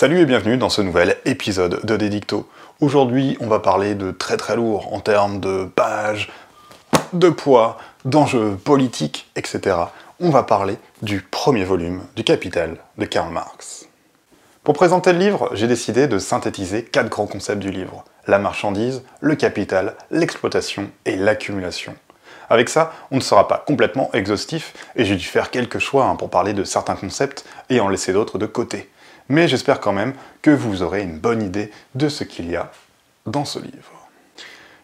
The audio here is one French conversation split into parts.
Salut et bienvenue dans ce nouvel épisode de Dédicto. Aujourd'hui, on va parler de très très lourd en termes de pages, de poids, d'enjeux politiques, etc. On va parler du premier volume du Capital de Karl Marx. Pour présenter le livre, j'ai décidé de synthétiser quatre grands concepts du livre la marchandise, le capital, l'exploitation et l'accumulation. Avec ça, on ne sera pas complètement exhaustif et j'ai dû faire quelques choix hein, pour parler de certains concepts et en laisser d'autres de côté. Mais j'espère quand même que vous aurez une bonne idée de ce qu'il y a dans ce livre.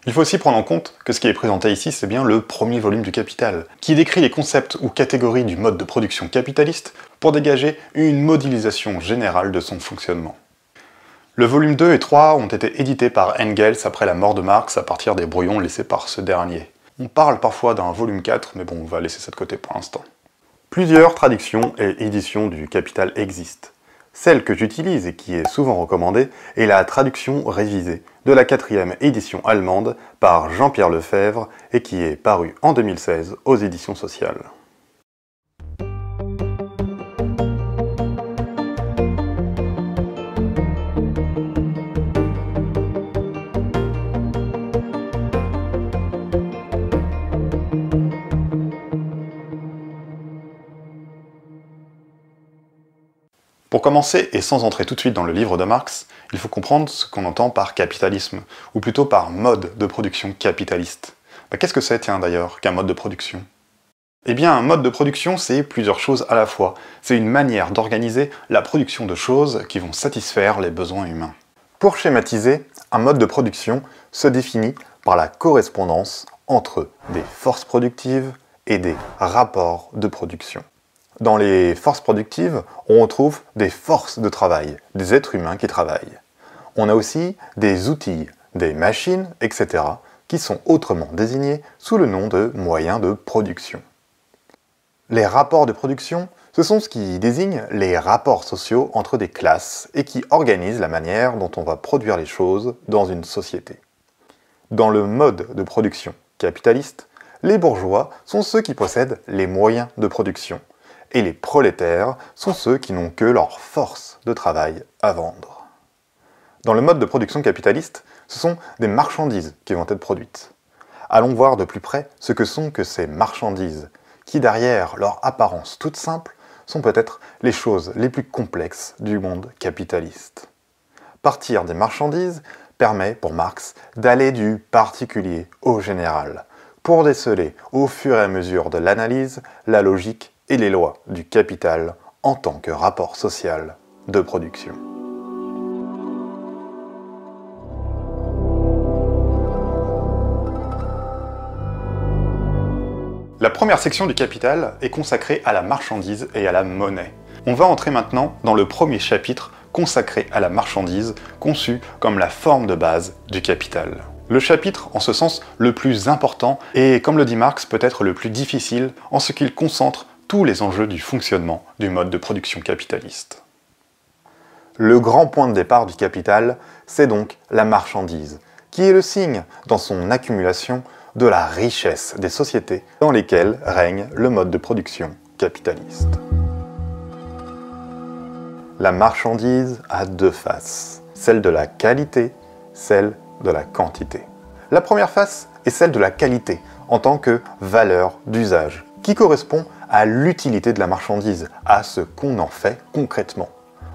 Il faut aussi prendre en compte que ce qui est présenté ici, c'est bien le premier volume du Capital, qui décrit les concepts ou catégories du mode de production capitaliste pour dégager une modélisation générale de son fonctionnement. Le volume 2 et 3 ont été édités par Engels après la mort de Marx à partir des brouillons laissés par ce dernier. On parle parfois d'un volume 4, mais bon, on va laisser ça de côté pour l'instant. Plusieurs traductions et éditions du Capital existent. Celle que j'utilise et qui est souvent recommandée est la traduction révisée de la quatrième édition allemande par Jean-Pierre Lefebvre et qui est parue en 2016 aux éditions sociales. Commencer, et sans entrer tout de suite dans le livre de Marx, il faut comprendre ce qu'on entend par capitalisme, ou plutôt par mode de production capitaliste. Bah, qu'est-ce que c'est, tiens d'ailleurs, qu'un mode de production? Eh bien, un mode de production, c'est plusieurs choses à la fois. C'est une manière d'organiser la production de choses qui vont satisfaire les besoins humains. Pour schématiser, un mode de production se définit par la correspondance entre des forces productives et des rapports de production. Dans les forces productives, on retrouve des forces de travail, des êtres humains qui travaillent. On a aussi des outils, des machines, etc., qui sont autrement désignés sous le nom de moyens de production. Les rapports de production, ce sont ce qui désigne les rapports sociaux entre des classes et qui organisent la manière dont on va produire les choses dans une société. Dans le mode de production capitaliste, les bourgeois sont ceux qui possèdent les moyens de production, et les prolétaires sont ceux qui n'ont que leur force de travail à vendre. Dans le mode de production capitaliste, ce sont des marchandises qui vont être produites. Allons voir de plus près ce que sont que ces marchandises, qui derrière leur apparence toute simple, sont peut-être les choses les plus complexes du monde capitaliste. Partir des marchandises permet pour Marx d'aller du particulier au général, pour déceler au fur et à mesure de l'analyse la logique et les lois du capital en tant que rapport social de production. La première section du Capital est consacrée à la marchandise et à la monnaie. On va entrer maintenant dans le premier chapitre consacré à la marchandise, conçu comme la forme de base du capital. Le chapitre, en ce sens, le plus important et, comme le dit Marx, peut-être le plus difficile en ce qu'il concentre tous les enjeux du fonctionnement du mode de production capitaliste. Le grand point de départ du capital, c'est donc la marchandise, qui est le signe, dans son accumulation, de la richesse des sociétés dans lesquelles règne le mode de production capitaliste. La marchandise a deux faces, celle de la qualité, celle de la quantité. La première face est celle de la qualité, en tant que valeur d'usage, qui correspond à l'utilité de la marchandise, à ce qu'on en fait concrètement.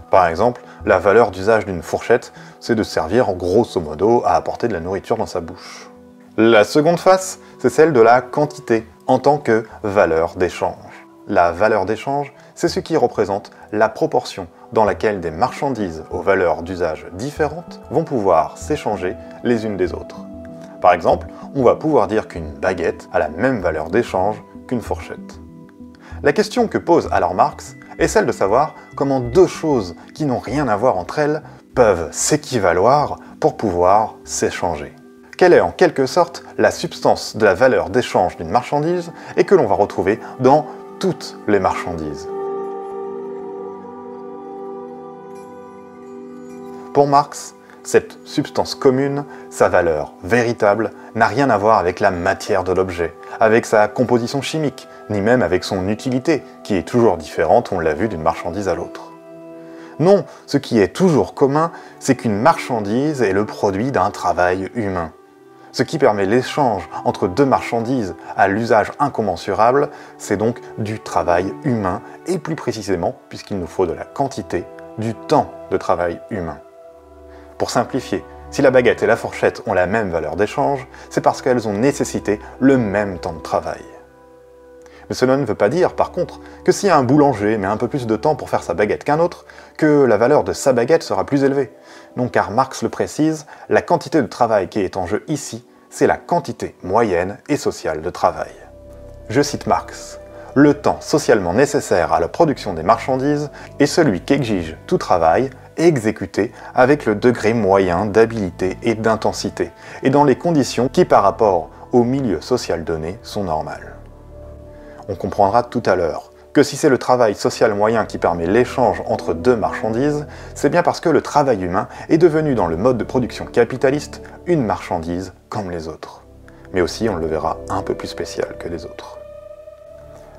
Par exemple, la valeur d'usage d'une fourchette, c'est de servir grosso modo à apporter de la nourriture dans sa bouche. La seconde face, c'est celle de la quantité, en tant que valeur d'échange. La valeur d'échange, c'est ce qui représente la proportion dans laquelle des marchandises aux valeurs d'usage différentes vont pouvoir s'échanger les unes des autres. Par exemple, on va pouvoir dire qu'une baguette a la même valeur d'échange fourchette. La question que pose alors Marx est celle de savoir comment deux choses qui n'ont rien à voir entre elles peuvent s'équivaloir pour pouvoir s'échanger. Quelle est en quelque sorte la substance de la valeur d'échange d'une marchandise et que l'on va retrouver dans toutes les marchandises? Pour Marx, cette substance commune, sa valeur véritable, n'a rien à voir avec la matière de l'objet, avec sa composition chimique, ni même avec son utilité, qui est toujours différente, on l'a vu, d'une marchandise à l'autre. Non, ce qui est toujours commun, c'est qu'une marchandise est le produit d'un travail humain. Ce qui permet l'échange entre deux marchandises à l'usage incommensurable, c'est donc du travail humain, et plus précisément, puisqu'il nous faut de la quantité, du temps de travail humain. Pour simplifier, si la baguette et la fourchette ont la même valeur d'échange, c'est parce qu'elles ont nécessité le même temps de travail. Mais cela ne veut pas dire, par contre, que si un boulanger met un peu plus de temps pour faire sa baguette qu'un autre, que la valeur de sa baguette sera plus élevée. Non, car Marx le précise, la quantité de travail qui est en jeu ici, c'est la quantité moyenne et sociale de travail. Je cite Marx. Le temps socialement nécessaire à la production des marchandises est celui qu'exige tout travail exécuté avec le degré moyen d'habilité et d'intensité, et dans les conditions qui par rapport au milieu social donné sont normales. On comprendra tout à l'heure que si c'est le travail social moyen qui permet l'échange entre deux marchandises, c'est bien parce que le travail humain est devenu dans le mode de production capitaliste une marchandise comme les autres. Mais aussi, on le verra, un peu plus spécial que les autres.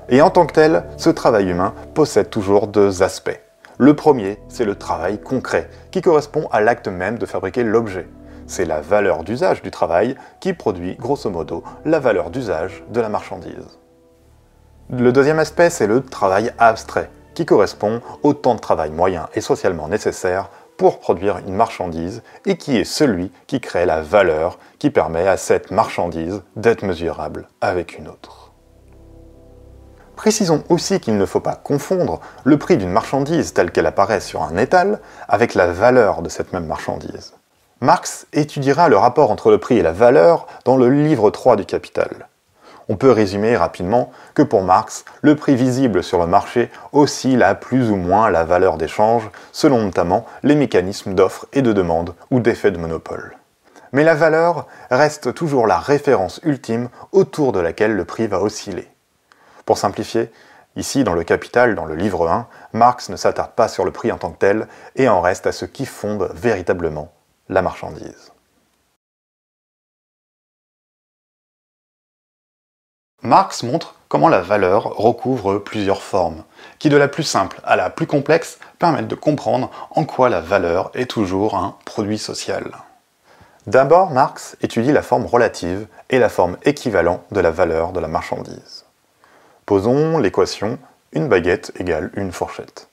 Et en tant que tel, ce travail humain possède toujours deux aspects. Le premier, c'est le travail concret, qui correspond à l'acte même de fabriquer l'objet. C'est la valeur d'usage du travail qui produit, grosso modo, la valeur d'usage de la marchandise. Le deuxième aspect, c'est le travail abstrait, qui correspond au temps de travail moyen et socialement nécessaire pour produire une marchandise et qui est celui qui crée la valeur qui permet à cette marchandise d'être mesurable avec une autre. Précisons aussi qu'il ne faut pas confondre le prix d'une marchandise telle qu'elle apparaît sur un étal avec la valeur de cette même marchandise. Marx étudiera le rapport entre le prix et la valeur dans le livre 3 du Capital. On peut résumer rapidement que pour Marx, le prix visible sur le marché oscille à plus ou moins la valeur d'échange, selon notamment les mécanismes d'offre et de demande ou d'effet de monopole. Mais la valeur reste toujours la référence ultime autour de laquelle le prix va osciller. Pour simplifier, ici dans le Capital, dans le livre 1, Marx ne s'attarde pas sur le prix en tant que tel et en reste à ce qui fonde véritablement la marchandise. Marx montre comment la valeur recouvre plusieurs formes, qui de la plus simple à la plus complexe permettent de comprendre en quoi la valeur est toujours un produit social. D'abord, Marx étudie la forme relative et la forme équivalente de la valeur de la marchandise. Posons l'équation une baguette égale une fourchette.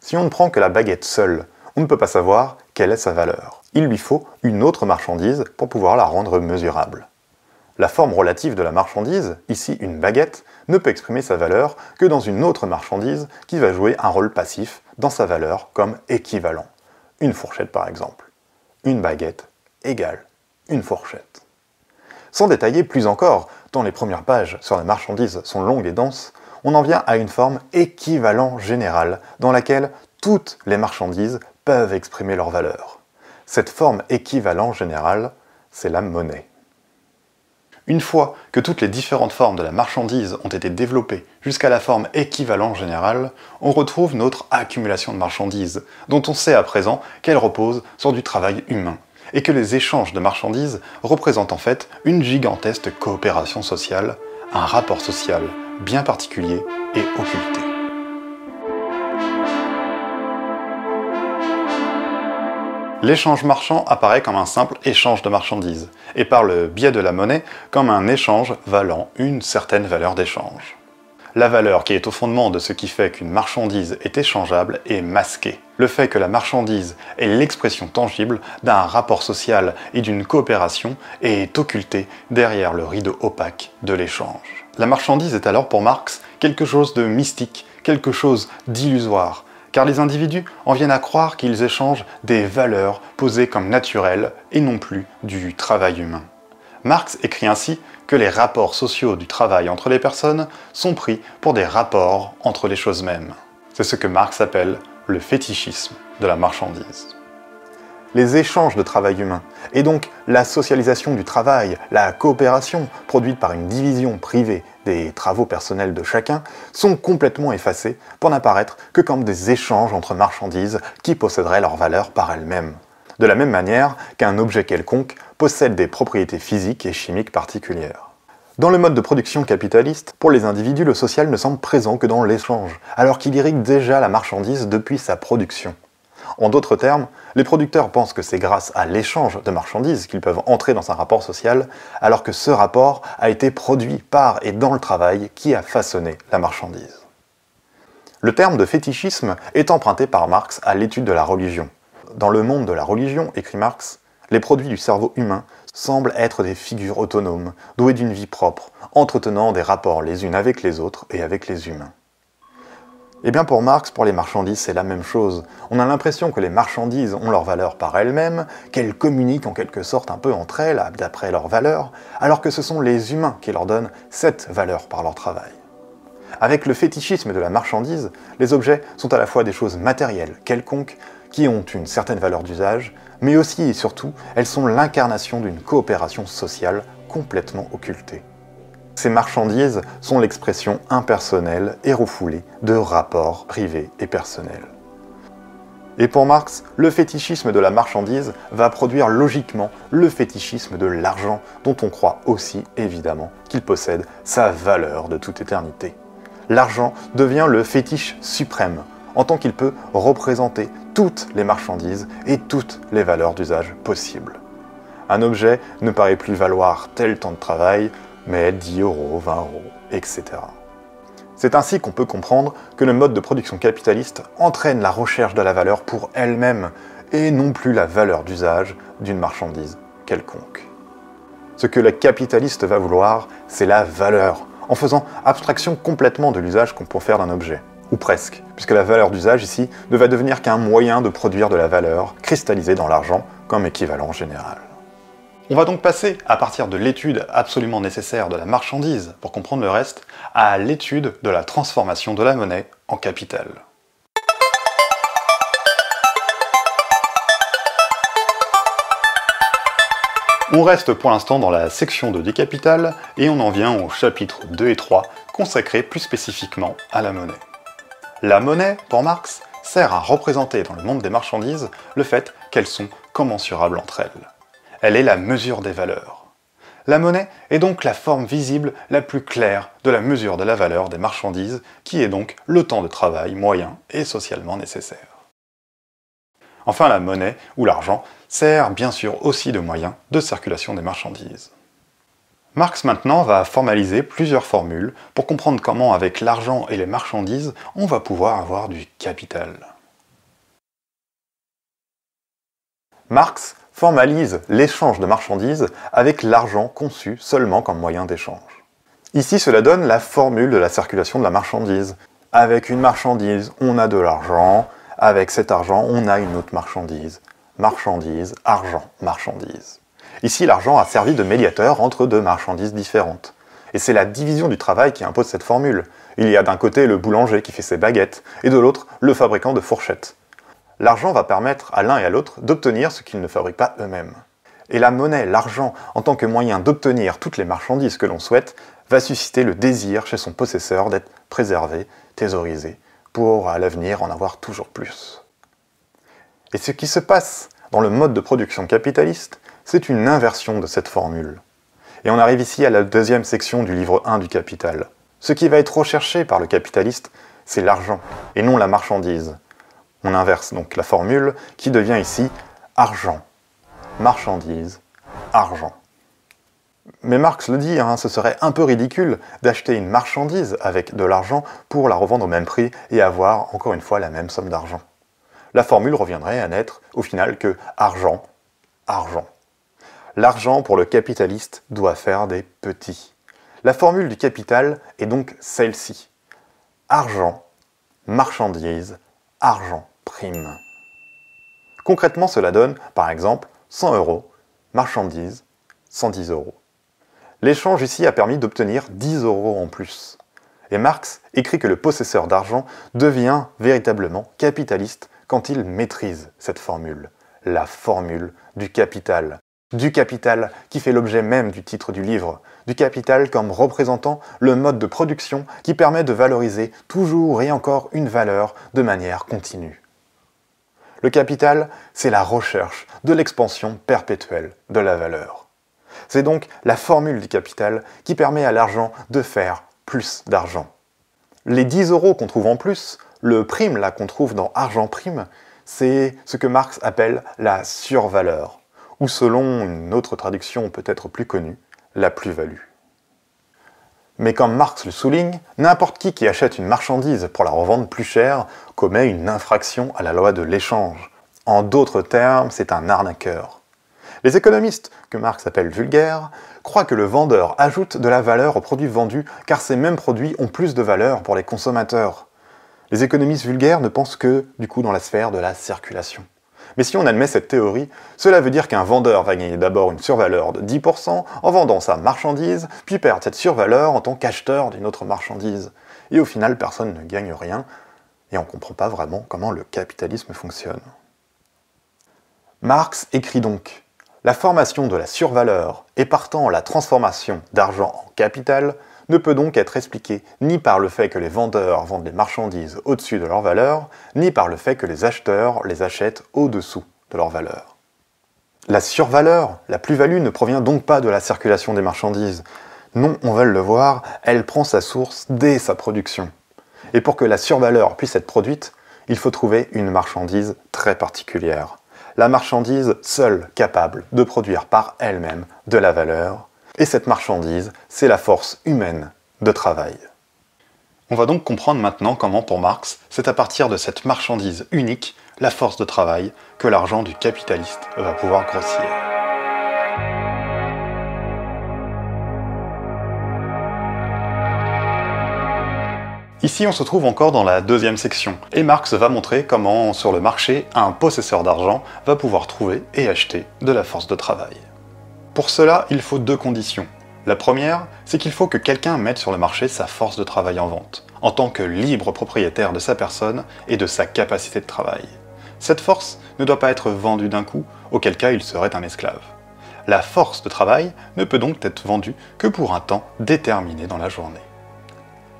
Si on ne prend que la baguette seule, on ne peut pas savoir quelle est sa valeur. Il lui faut une autre marchandise pour pouvoir la rendre mesurable. La forme relative de la marchandise, ici une baguette, ne peut exprimer sa valeur que dans une autre marchandise qui va jouer un rôle passif dans sa valeur comme équivalent. Une fourchette par exemple. Une baguette égale une fourchette. Sans détailler plus encore, les premières pages sur la marchandise sont longues et denses, on en vient à une forme équivalent générale dans laquelle toutes les marchandises peuvent exprimer leur valeur. Cette forme équivalent générale, c'est la monnaie. Une fois que toutes les différentes formes de la marchandise ont été développées jusqu'à la forme équivalent générale, on retrouve notre accumulation de marchandises, dont on sait à présent qu'elle repose sur du travail humain, et que les échanges de marchandises représentent en fait une gigantesque coopération sociale, un rapport social bien particulier et occulté. L'échange marchand apparaît comme un simple échange de marchandises, et par le biais de la monnaie comme un échange valant une certaine valeur d'échange. La valeur qui est au fondement de ce qui fait qu'une marchandise est échangeable est masquée. Le fait que la marchandise est l'expression tangible d'un rapport social et d'une coopération est occulté derrière le rideau opaque de l'échange. La marchandise est alors pour Marx quelque chose de mystique, quelque chose d'illusoire, car les individus en viennent à croire qu'ils échangent des valeurs posées comme naturelles et non plus du travail humain. Marx écrit ainsi que les rapports sociaux du travail entre les personnes sont pris pour des rapports entre les choses mêmes. C'est ce que Marx appelle le fétichisme de la marchandise les échanges de travail humain, et donc la socialisation du travail, la coopération produite par une division privée des travaux personnels de chacun, sont complètement effacés pour n'apparaître que comme des échanges entre marchandises qui posséderaient leur valeur par elles-mêmes. De la même manière qu'un objet quelconque possède des propriétés physiques et chimiques particulières. Dans le mode de production capitaliste, pour les individus, le social ne semble présent que dans l'échange, alors qu'il irrigue déjà la marchandise depuis sa production. En d'autres termes, les producteurs pensent que c'est grâce à l'échange de marchandises qu'ils peuvent entrer dans un rapport social, alors que ce rapport a été produit par et dans le travail qui a façonné la marchandise. Le terme de fétichisme est emprunté par Marx à l'étude de la religion. Dans le monde de la religion, écrit Marx, les produits du cerveau humain semblent être des figures autonomes, douées d'une vie propre, entretenant des rapports les unes avec les autres et avec les humains. Eh bien pour Marx, pour les marchandises, c'est la même chose. On a l'impression que les marchandises ont leur valeur par elles-mêmes, qu'elles communiquent en quelque sorte un peu entre elles, d'après leur valeur, alors que ce sont les humains qui leur donnent cette valeur par leur travail. Avec le fétichisme de la marchandise, les objets sont à la fois des choses matérielles, quelconques, qui ont une certaine valeur d'usage, mais aussi et surtout, elles sont l'incarnation d'une coopération sociale complètement occultée. Ces marchandises sont l'expression impersonnelle et refoulée de rapports privés et personnels. Et pour Marx, le fétichisme de la marchandise va produire logiquement le fétichisme de l'argent, dont on croit aussi évidemment qu'il possède sa valeur de toute éternité. L'argent devient le fétiche suprême, en tant qu'il peut représenter toutes les marchandises et toutes les valeurs d'usage possibles. Un objet ne paraît plus valoir tel temps de travail mais 10 euros, 20 euros, etc. C'est ainsi qu'on peut comprendre que le mode de production capitaliste entraîne la recherche de la valeur pour elle-même et non plus la valeur d'usage d'une marchandise quelconque. Ce que le capitaliste va vouloir, c'est la valeur, en faisant abstraction complètement de l'usage qu'on peut faire d'un objet. Ou presque, puisque la valeur d'usage ici ne va devenir qu'un moyen de produire de la valeur cristallisée dans l'argent comme équivalent général. On va donc passer, à partir de l'étude absolument nécessaire de la marchandise pour comprendre le reste, à l'étude de la transformation de la monnaie en capital. On reste pour l'instant dans la section de décapital et on en vient au chapitre 2 et 3 consacrés plus spécifiquement à la monnaie. La monnaie, pour Marx, sert à représenter dans le monde des marchandises le fait qu'elles sont commensurables entre elles elle est la mesure des valeurs. La monnaie est donc la forme visible la plus claire de la mesure de la valeur des marchandises, qui est donc le temps de travail moyen et socialement nécessaire. Enfin, la monnaie, ou l'argent, sert bien sûr aussi de moyen de circulation des marchandises. Marx maintenant va formaliser plusieurs formules pour comprendre comment avec l'argent et les marchandises on va pouvoir avoir du capital. Marx formalise l'échange de marchandises avec l'argent conçu seulement comme moyen d'échange. Ici, cela donne la formule de la circulation de la marchandise. Avec une marchandise, on a de l'argent, avec cet argent, on a une autre marchandise. Marchandise, argent, marchandise. Ici, l'argent a servi de médiateur entre deux marchandises différentes. Et c'est la division du travail qui impose cette formule. Il y a d'un côté le boulanger qui fait ses baguettes, et de l'autre le fabricant de fourchettes. L'argent va permettre à l'un et à l'autre d'obtenir ce qu'ils ne fabriquent pas eux-mêmes. Et la monnaie, l'argent, en tant que moyen d'obtenir toutes les marchandises que l'on souhaite, va susciter le désir chez son possesseur d'être préservé, thésaurisé, pour à l'avenir en avoir toujours plus. Et ce qui se passe dans le mode de production capitaliste, c'est une inversion de cette formule. Et on arrive ici à la deuxième section du livre 1 du Capital. Ce qui va être recherché par le capitaliste, c'est l'argent, et non la marchandise. On inverse donc la formule qui devient ici argent, marchandise, argent. Mais Marx le dit, hein, ce serait un peu ridicule d'acheter une marchandise avec de l'argent pour la revendre au même prix et avoir encore une fois la même somme d'argent. La formule reviendrait à n'être au final que argent, argent. L'argent pour le capitaliste doit faire des petits. La formule du capital est donc celle-ci. Argent, marchandise, argent prime. Concrètement, cela donne, par exemple, 100 euros, marchandises, 110 euros. L'échange ici a permis d'obtenir 10 euros en plus. Et Marx écrit que le possesseur d'argent devient véritablement capitaliste quand il maîtrise cette formule, la formule du capital. Du capital qui fait l'objet même du titre du livre, du capital comme représentant le mode de production qui permet de valoriser toujours et encore une valeur de manière continue. Le capital, c'est la recherche de l'expansion perpétuelle de la valeur. C'est donc la formule du capital qui permet à l'argent de faire plus d'argent. Les 10 euros qu'on trouve en plus, le prime là qu'on trouve dans argent prime, c'est ce que Marx appelle la survaleur, ou selon une autre traduction peut-être plus connue, la plus-value. Mais comme Marx le souligne, n'importe qui qui achète une marchandise pour la revendre plus cher commet une infraction à la loi de l'échange. En d'autres termes, c'est un arnaqueur. Les économistes, que Marx appelle vulgaires, croient que le vendeur ajoute de la valeur aux produits vendus car ces mêmes produits ont plus de valeur pour les consommateurs. Les économistes vulgaires ne pensent que, du coup, dans la sphère de la circulation. Mais si on admet cette théorie, cela veut dire qu'un vendeur va gagner d'abord une survaleur de 10% en vendant sa marchandise, puis perdre cette survaleur en tant qu'acheteur d'une autre marchandise. Et au final, personne ne gagne rien, et on ne comprend pas vraiment comment le capitalisme fonctionne. Marx écrit donc La formation de la survaleur et partant la transformation d'argent en capital ne peut donc être expliqué ni par le fait que les vendeurs vendent des marchandises au-dessus de leur valeur, ni par le fait que les acheteurs les achètent au-dessous de leur valeur. La survaleur, la plus-value, ne provient donc pas de la circulation des marchandises. Non, on va le voir, elle prend sa source dès sa production. Et pour que la survaleur puisse être produite, il faut trouver une marchandise très particulière. La marchandise seule capable de produire par elle-même de la valeur et cette marchandise, c'est la force humaine de travail. On va donc comprendre maintenant comment pour Marx, c'est à partir de cette marchandise unique, la force de travail, que l'argent du capitaliste va pouvoir grossir. Ici, on se trouve encore dans la deuxième section, et Marx va montrer comment, sur le marché, un possesseur d'argent va pouvoir trouver et acheter de la force de travail. Pour cela, il faut deux conditions. La première, c'est qu'il faut que quelqu'un mette sur le marché sa force de travail en vente, en tant que libre propriétaire de sa personne et de sa capacité de travail. Cette force ne doit pas être vendue d'un coup, auquel cas il serait un esclave. La force de travail ne peut donc être vendue que pour un temps déterminé dans la journée.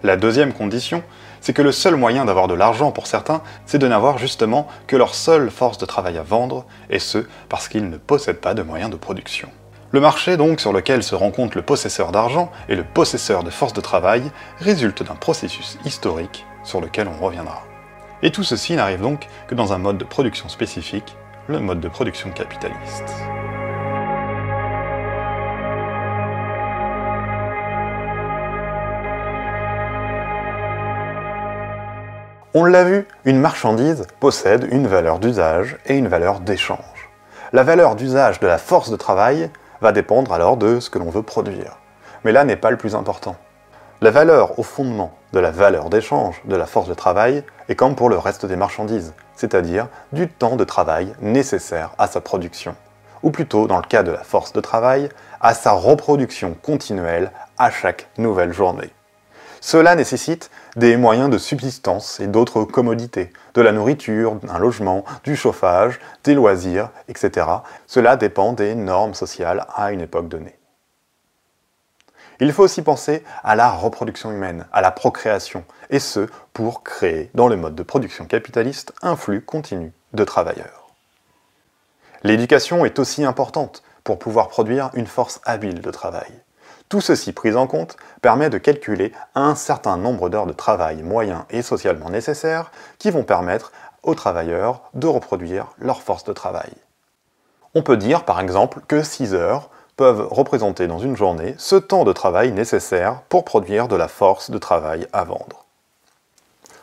La deuxième condition, c'est que le seul moyen d'avoir de l'argent pour certains, c'est de n'avoir justement que leur seule force de travail à vendre, et ce, parce qu'ils ne possèdent pas de moyens de production. Le marché donc sur lequel se rencontre le possesseur d'argent et le possesseur de force de travail résulte d'un processus historique sur lequel on reviendra. Et tout ceci n'arrive donc que dans un mode de production spécifique, le mode de production capitaliste. On l'a vu, une marchandise possède une valeur d'usage et une valeur d'échange. La valeur d'usage de la force de travail va dépendre alors de ce que l'on veut produire. Mais là n'est pas le plus important. La valeur au fondement de la valeur d'échange de la force de travail est comme pour le reste des marchandises, c'est-à-dire du temps de travail nécessaire à sa production, ou plutôt dans le cas de la force de travail, à sa reproduction continuelle à chaque nouvelle journée. Cela nécessite des moyens de subsistance et d'autres commodités, de la nourriture, un logement, du chauffage, des loisirs, etc. Cela dépend des normes sociales à une époque donnée. Il faut aussi penser à la reproduction humaine, à la procréation, et ce, pour créer, dans le mode de production capitaliste, un flux continu de travailleurs. L'éducation est aussi importante pour pouvoir produire une force habile de travail. Tout ceci pris en compte permet de calculer un certain nombre d'heures de travail moyen et socialement nécessaires qui vont permettre aux travailleurs de reproduire leur force de travail. On peut dire par exemple que 6 heures peuvent représenter dans une journée ce temps de travail nécessaire pour produire de la force de travail à vendre.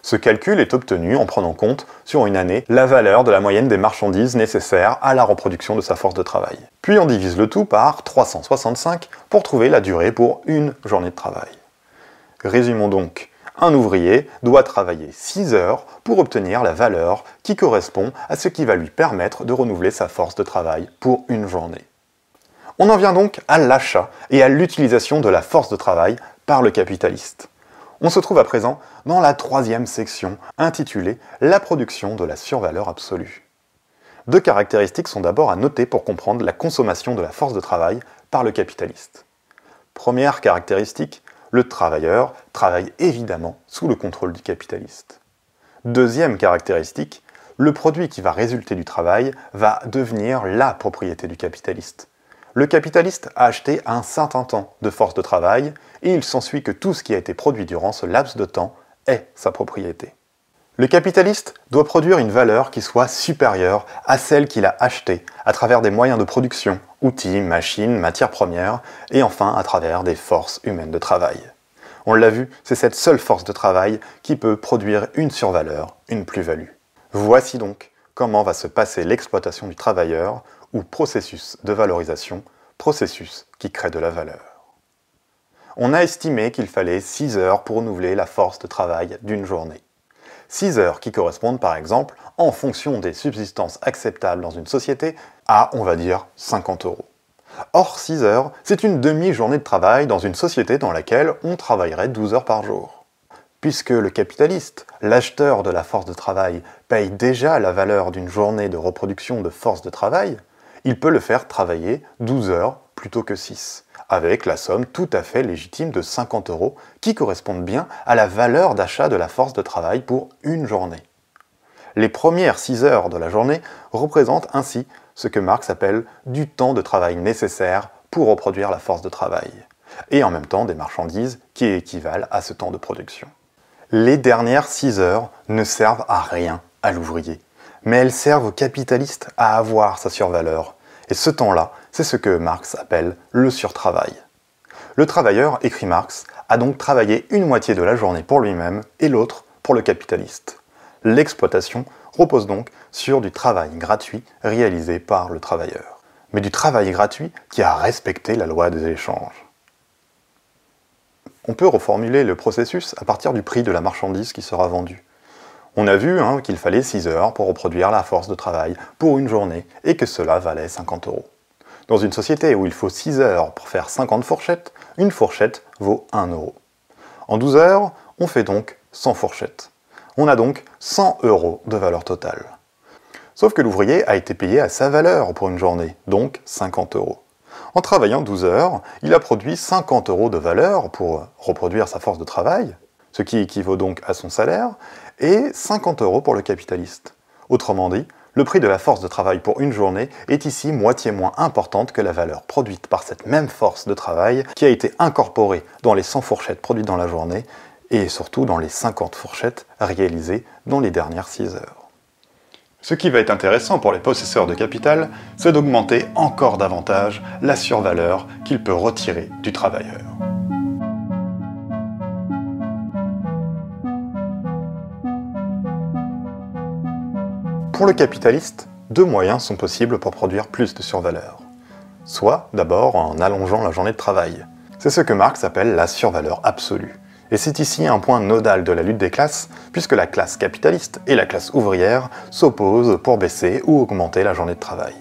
Ce calcul est obtenu en prenant compte, sur une année, la valeur de la moyenne des marchandises nécessaires à la reproduction de sa force de travail. Puis on divise le tout par 365 pour trouver la durée pour une journée de travail. Résumons donc. Un ouvrier doit travailler 6 heures pour obtenir la valeur qui correspond à ce qui va lui permettre de renouveler sa force de travail pour une journée. On en vient donc à l'achat et à l'utilisation de la force de travail par le capitaliste. On se trouve à présent dans la troisième section intitulée La production de la survaleur absolue. Deux caractéristiques sont d'abord à noter pour comprendre la consommation de la force de travail par le capitaliste. Première caractéristique, le travailleur travaille évidemment sous le contrôle du capitaliste. Deuxième caractéristique, le produit qui va résulter du travail va devenir la propriété du capitaliste. Le capitaliste a acheté un certain temps de force de travail et il s'ensuit que tout ce qui a été produit durant ce laps de temps est sa propriété. Le capitaliste doit produire une valeur qui soit supérieure à celle qu'il a achetée à travers des moyens de production, outils, machines, matières premières, et enfin à travers des forces humaines de travail. On l'a vu, c'est cette seule force de travail qui peut produire une survaleur, une plus-value. Voici donc comment va se passer l'exploitation du travailleur ou processus de valorisation, processus qui crée de la valeur. On a estimé qu'il fallait 6 heures pour renouveler la force de travail d'une journée. 6 heures qui correspondent par exemple, en fonction des subsistances acceptables dans une société, à, on va dire, 50 euros. Or, 6 heures, c'est une demi-journée de travail dans une société dans laquelle on travaillerait 12 heures par jour. Puisque le capitaliste, l'acheteur de la force de travail, paye déjà la valeur d'une journée de reproduction de force de travail, il peut le faire travailler 12 heures plutôt que 6 avec la somme tout à fait légitime de 50 euros qui correspondent bien à la valeur d'achat de la force de travail pour une journée. Les premières 6 heures de la journée représentent ainsi ce que Marx appelle du temps de travail nécessaire pour reproduire la force de travail, et en même temps des marchandises qui équivalent à ce temps de production. Les dernières 6 heures ne servent à rien à l'ouvrier, mais elles servent au capitaliste à avoir sa survaleur, et ce temps-là, c'est ce que Marx appelle le surtravail. Le travailleur, écrit Marx, a donc travaillé une moitié de la journée pour lui-même et l'autre pour le capitaliste. L'exploitation repose donc sur du travail gratuit réalisé par le travailleur, mais du travail gratuit qui a respecté la loi des échanges. On peut reformuler le processus à partir du prix de la marchandise qui sera vendue. On a vu hein, qu'il fallait 6 heures pour reproduire la force de travail pour une journée et que cela valait 50 euros. Dans une société où il faut 6 heures pour faire 50 fourchettes, une fourchette vaut 1 euro. En 12 heures, on fait donc 100 fourchettes. On a donc 100 euros de valeur totale. Sauf que l'ouvrier a été payé à sa valeur pour une journée, donc 50 euros. En travaillant 12 heures, il a produit 50 euros de valeur pour reproduire sa force de travail, ce qui équivaut donc à son salaire, et 50 euros pour le capitaliste. Autrement dit, le prix de la force de travail pour une journée est ici moitié moins importante que la valeur produite par cette même force de travail qui a été incorporée dans les 100 fourchettes produites dans la journée et surtout dans les 50 fourchettes réalisées dans les dernières 6 heures. Ce qui va être intéressant pour les possesseurs de capital, c'est d'augmenter encore davantage la survaleur qu'il peut retirer du travailleur. Pour le capitaliste, deux moyens sont possibles pour produire plus de survaleur. Soit, d'abord, en allongeant la journée de travail. C'est ce que Marx appelle la survaleur absolue. Et c'est ici un point nodal de la lutte des classes, puisque la classe capitaliste et la classe ouvrière s'opposent pour baisser ou augmenter la journée de travail.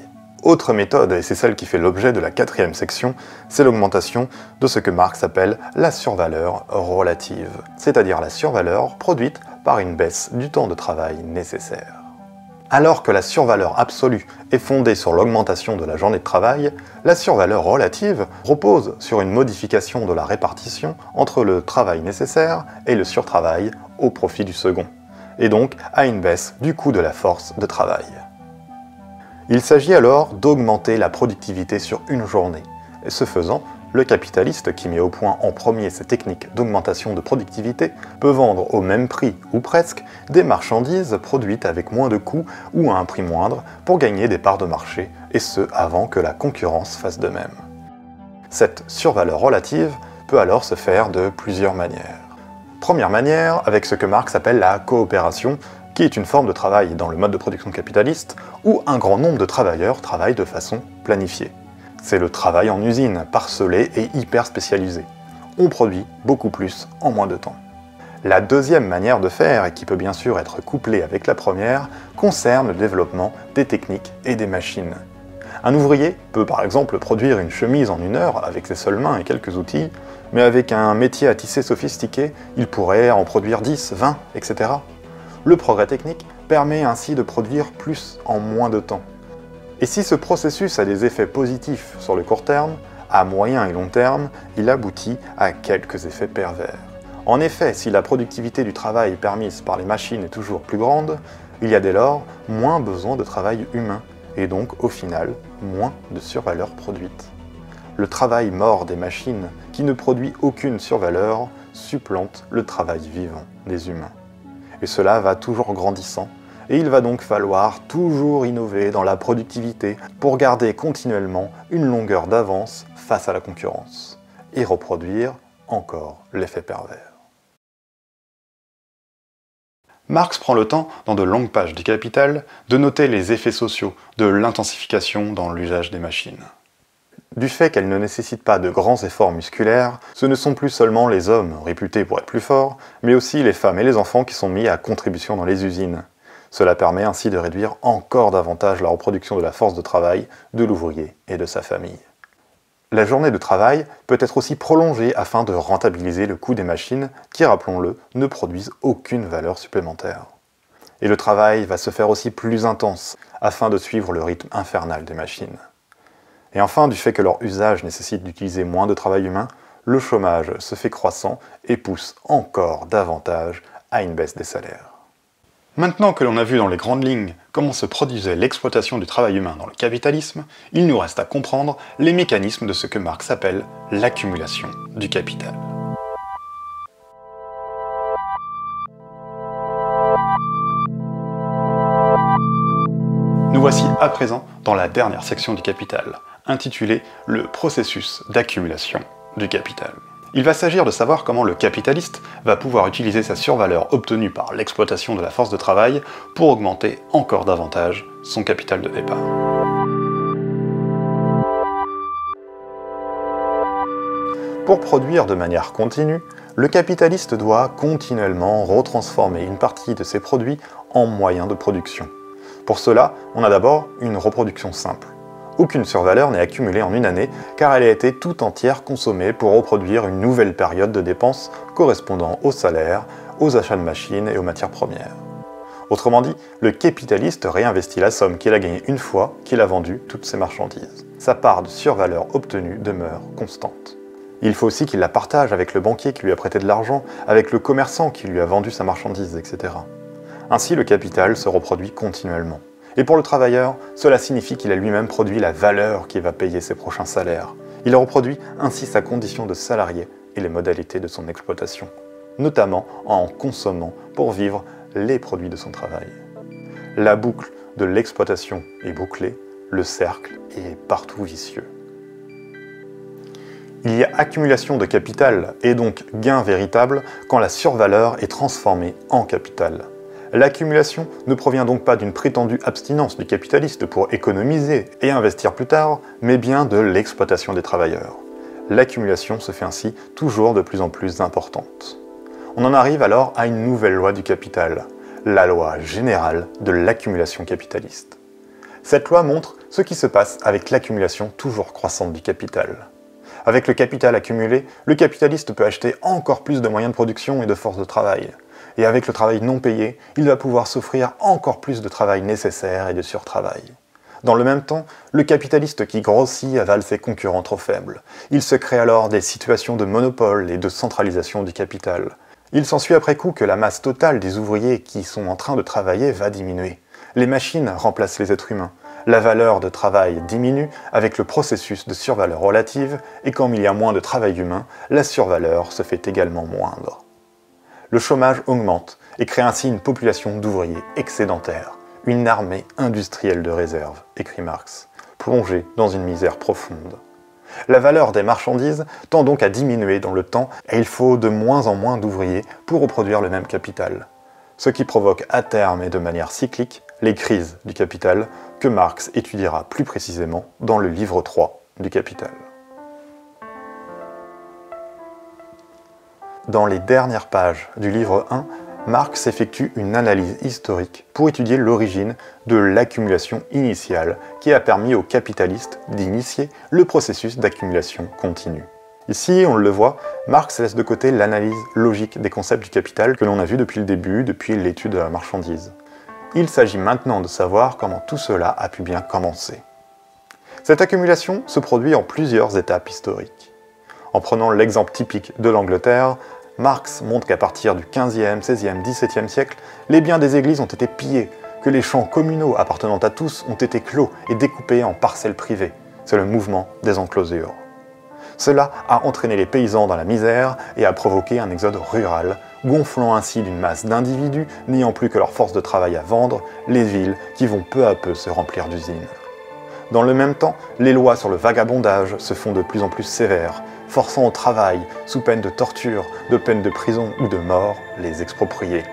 Autre méthode, et c'est celle qui fait l'objet de la quatrième section, c'est l'augmentation de ce que Marx appelle la survaleur relative, c'est-à-dire la survaleur produite par une baisse du temps de travail nécessaire. Alors que la survaleur absolue est fondée sur l'augmentation de la journée de travail, la survaleur relative repose sur une modification de la répartition entre le travail nécessaire et le surtravail au profit du second, et donc à une baisse du coût de la force de travail. Il s'agit alors d'augmenter la productivité sur une journée, et ce faisant, le capitaliste qui met au point en premier ces techniques d'augmentation de productivité peut vendre au même prix, ou presque, des marchandises produites avec moins de coûts ou à un prix moindre pour gagner des parts de marché, et ce avant que la concurrence fasse de même. Cette survaleur relative peut alors se faire de plusieurs manières. Première manière, avec ce que Marx appelle la coopération, qui est une forme de travail dans le mode de production capitaliste où un grand nombre de travailleurs travaillent de façon planifiée. C'est le travail en usine, parcelé et hyper spécialisé. On produit beaucoup plus en moins de temps. La deuxième manière de faire, et qui peut bien sûr être couplée avec la première, concerne le développement des techniques et des machines. Un ouvrier peut par exemple produire une chemise en une heure avec ses seules mains et quelques outils, mais avec un métier à tisser sophistiqué, il pourrait en produire 10, 20, etc. Le progrès technique permet ainsi de produire plus en moins de temps. Et si ce processus a des effets positifs sur le court terme, à moyen et long terme, il aboutit à quelques effets pervers. En effet, si la productivité du travail permise par les machines est toujours plus grande, il y a dès lors moins besoin de travail humain, et donc au final moins de survaleur produite. Le travail mort des machines, qui ne produit aucune survaleur, supplante le travail vivant des humains. et cela va toujours grandissant. Et il va donc falloir toujours innover dans la productivité pour garder continuellement une longueur d'avance face à la concurrence et reproduire encore l'effet pervers. Marx prend le temps, dans de longues pages du Capital, de noter les effets sociaux de l'intensification dans l'usage des machines. Du fait qu'elles ne nécessitent pas de grands efforts musculaires, ce ne sont plus seulement les hommes réputés pour être plus forts, mais aussi les femmes et les enfants qui sont mis à contribution dans les usines. Cela permet ainsi de réduire encore davantage la reproduction de la force de travail de l'ouvrier et de sa famille. La journée de travail peut être aussi prolongée afin de rentabiliser le coût des machines qui, rappelons-le, ne produisent aucune valeur supplémentaire. Et le travail va se faire aussi plus intense afin de suivre le rythme infernal des machines. Et enfin, du fait que leur usage nécessite d'utiliser moins de travail humain, le chômage se fait croissant et pousse encore davantage à une baisse des salaires. Maintenant que l'on a vu dans les grandes lignes comment se produisait l'exploitation du travail humain dans le capitalisme, il nous reste à comprendre les mécanismes de ce que Marx appelle l'accumulation du capital. Nous voici à présent dans la dernière section du capital, intitulée Le processus d'accumulation du capital. Il va s'agir de savoir comment le capitaliste va pouvoir utiliser sa survaleur obtenue par l'exploitation de la force de travail pour augmenter encore davantage son capital de départ. Pour produire de manière continue, le capitaliste doit continuellement retransformer une partie de ses produits en moyens de production. Pour cela, on a d'abord une reproduction simple. Aucune survaleur n'est accumulée en une année car elle a été tout entière consommée pour reproduire une nouvelle période de dépenses correspondant aux salaires, aux achats de machines et aux matières premières. Autrement dit, le capitaliste réinvestit la somme qu'il a gagnée une fois qu'il a vendu toutes ses marchandises. Sa part de survaleur obtenue demeure constante. Il faut aussi qu'il la partage avec le banquier qui lui a prêté de l'argent, avec le commerçant qui lui a vendu sa marchandise, etc. Ainsi, le capital se reproduit continuellement. Et pour le travailleur, cela signifie qu'il a lui-même produit la valeur qui va payer ses prochains salaires. Il reproduit ainsi sa condition de salarié et les modalités de son exploitation, notamment en consommant pour vivre les produits de son travail. La boucle de l'exploitation est bouclée, le cercle est partout vicieux. Il y a accumulation de capital et donc gain véritable quand la survaleur est transformée en capital. L'accumulation ne provient donc pas d'une prétendue abstinence du capitaliste pour économiser et investir plus tard, mais bien de l'exploitation des travailleurs. L'accumulation se fait ainsi toujours de plus en plus importante. On en arrive alors à une nouvelle loi du capital, la loi générale de l'accumulation capitaliste. Cette loi montre ce qui se passe avec l'accumulation toujours croissante du capital. Avec le capital accumulé, le capitaliste peut acheter encore plus de moyens de production et de force de travail et avec le travail non payé, il va pouvoir s'offrir encore plus de travail nécessaire et de surtravail. Dans le même temps, le capitaliste qui grossit avale ses concurrents trop faibles. Il se crée alors des situations de monopole et de centralisation du capital. Il s'ensuit après coup que la masse totale des ouvriers qui sont en train de travailler va diminuer. Les machines remplacent les êtres humains. La valeur de travail diminue avec le processus de survaleur relative, et comme il y a moins de travail humain, la survaleur se fait également moindre le chômage augmente et crée ainsi une population d'ouvriers excédentaires, une armée industrielle de réserve, écrit Marx, plongée dans une misère profonde. La valeur des marchandises tend donc à diminuer dans le temps et il faut de moins en moins d'ouvriers pour reproduire le même capital. Ce qui provoque à terme et de manière cyclique les crises du capital que Marx étudiera plus précisément dans le livre 3 du Capital. Dans les dernières pages du livre 1, Marx effectue une analyse historique pour étudier l'origine de l'accumulation initiale qui a permis aux capitalistes d'initier le processus d'accumulation continue. Ici, on le voit, Marx laisse de côté l'analyse logique des concepts du capital que l'on a vu depuis le début, depuis l'étude de la marchandise. Il s'agit maintenant de savoir comment tout cela a pu bien commencer. Cette accumulation se produit en plusieurs étapes historiques. En prenant l'exemple typique de l'Angleterre, Marx montre qu'à partir du 15e, 16e, 17e siècle, les biens des églises ont été pillés, que les champs communaux appartenant à tous ont été clos et découpés en parcelles privées. C'est le mouvement des enclosures. Cela a entraîné les paysans dans la misère et a provoqué un exode rural gonflant ainsi d'une masse d'individus n'ayant plus que leur force de travail à vendre, les villes qui vont peu à peu se remplir d'usines. Dans le même temps, les lois sur le vagabondage se font de plus en plus sévères, forçant au travail, sous peine de torture, de peine de prison ou de mort, les expropriés.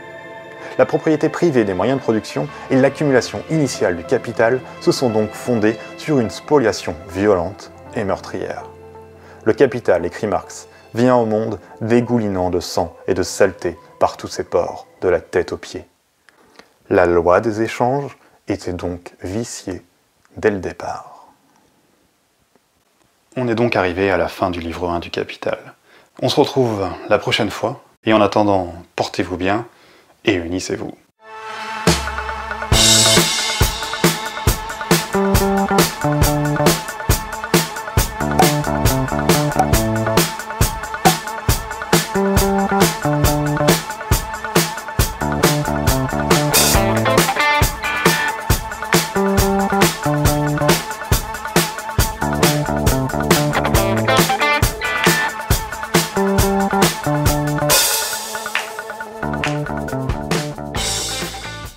La propriété privée des moyens de production et l'accumulation initiale du capital se sont donc fondées sur une spoliation violente et meurtrière. Le capital, écrit Marx, vient au monde dégoulinant de sang et de saleté par tous ses pores, de la tête aux pieds. La loi des échanges était donc viciée dès le départ. On est donc arrivé à la fin du livre 1 du Capital. On se retrouve la prochaine fois, et en attendant, portez-vous bien et unissez-vous.